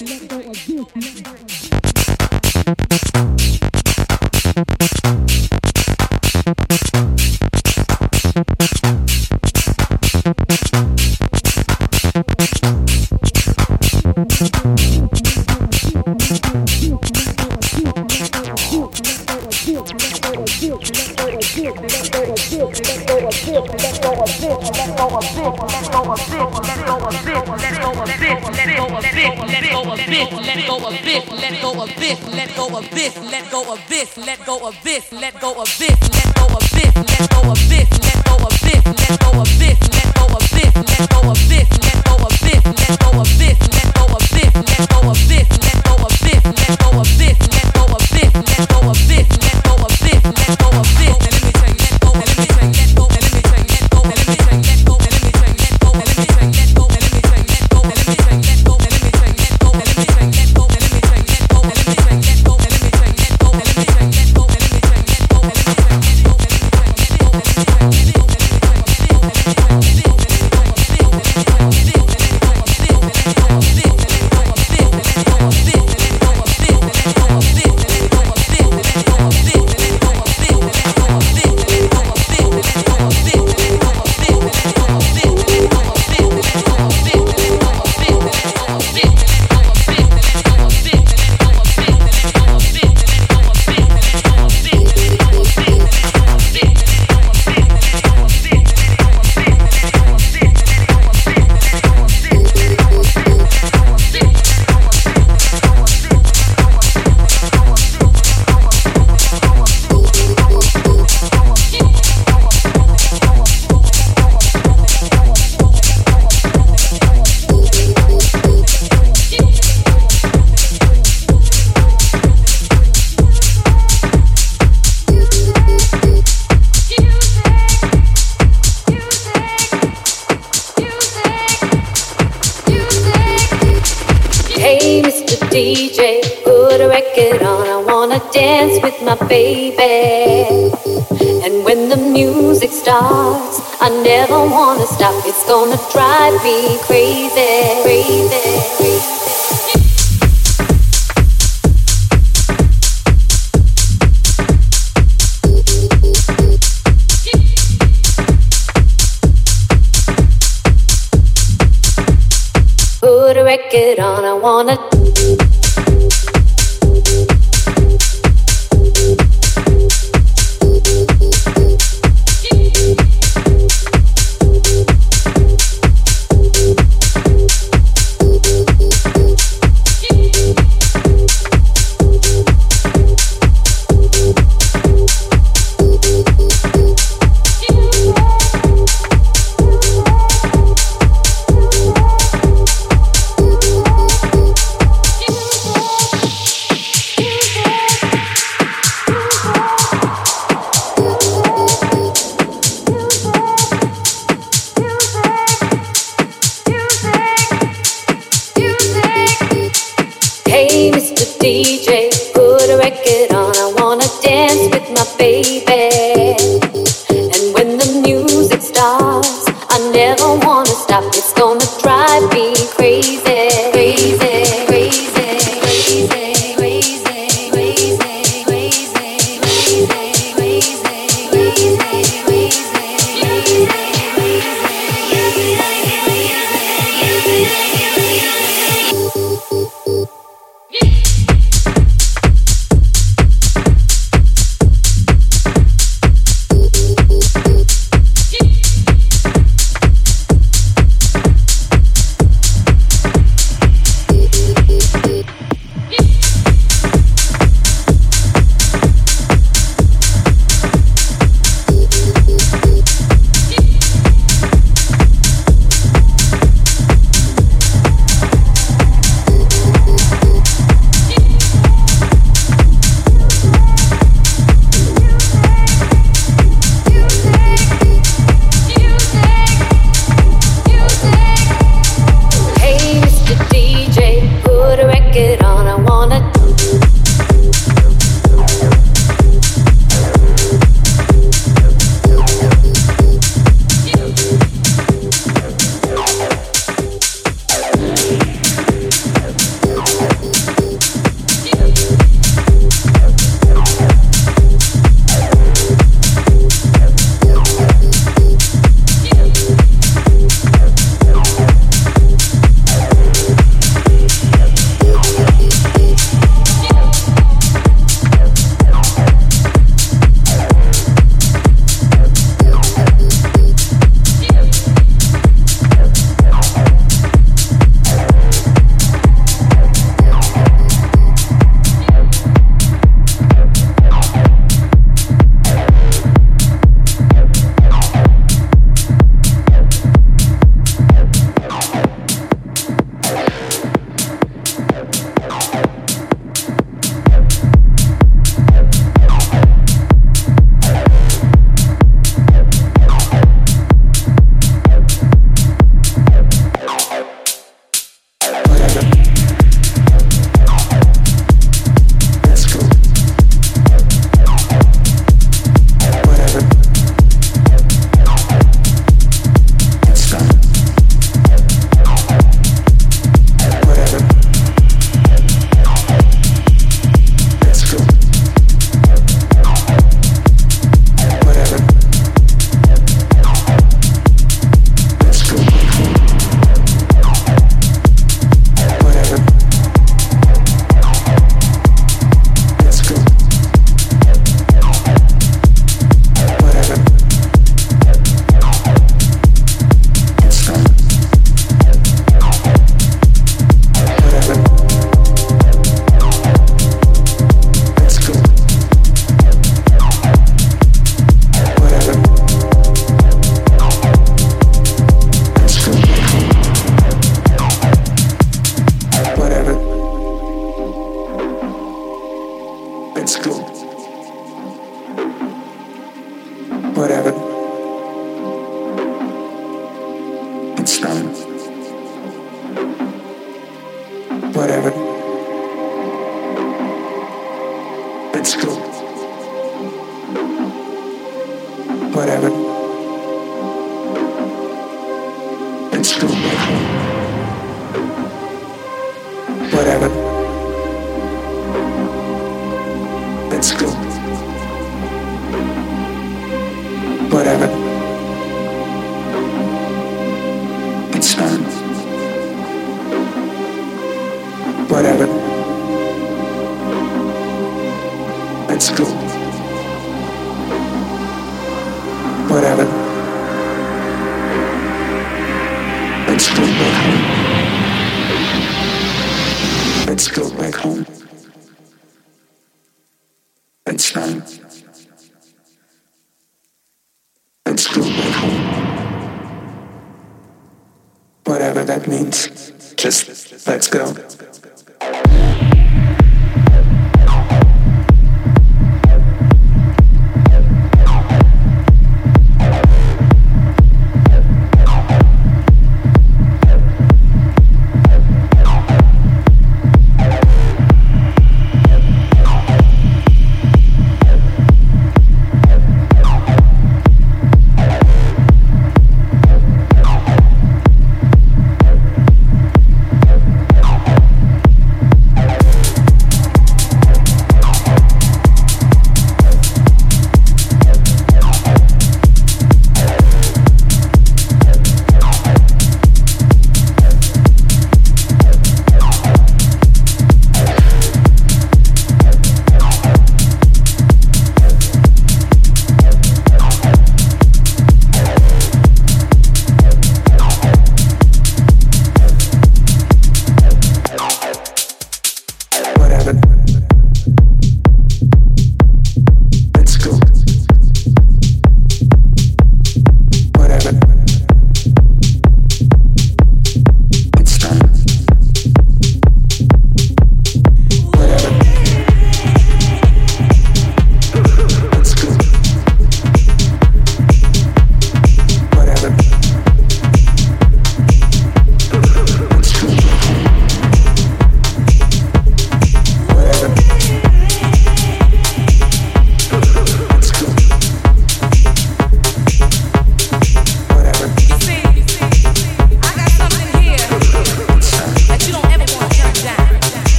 Let go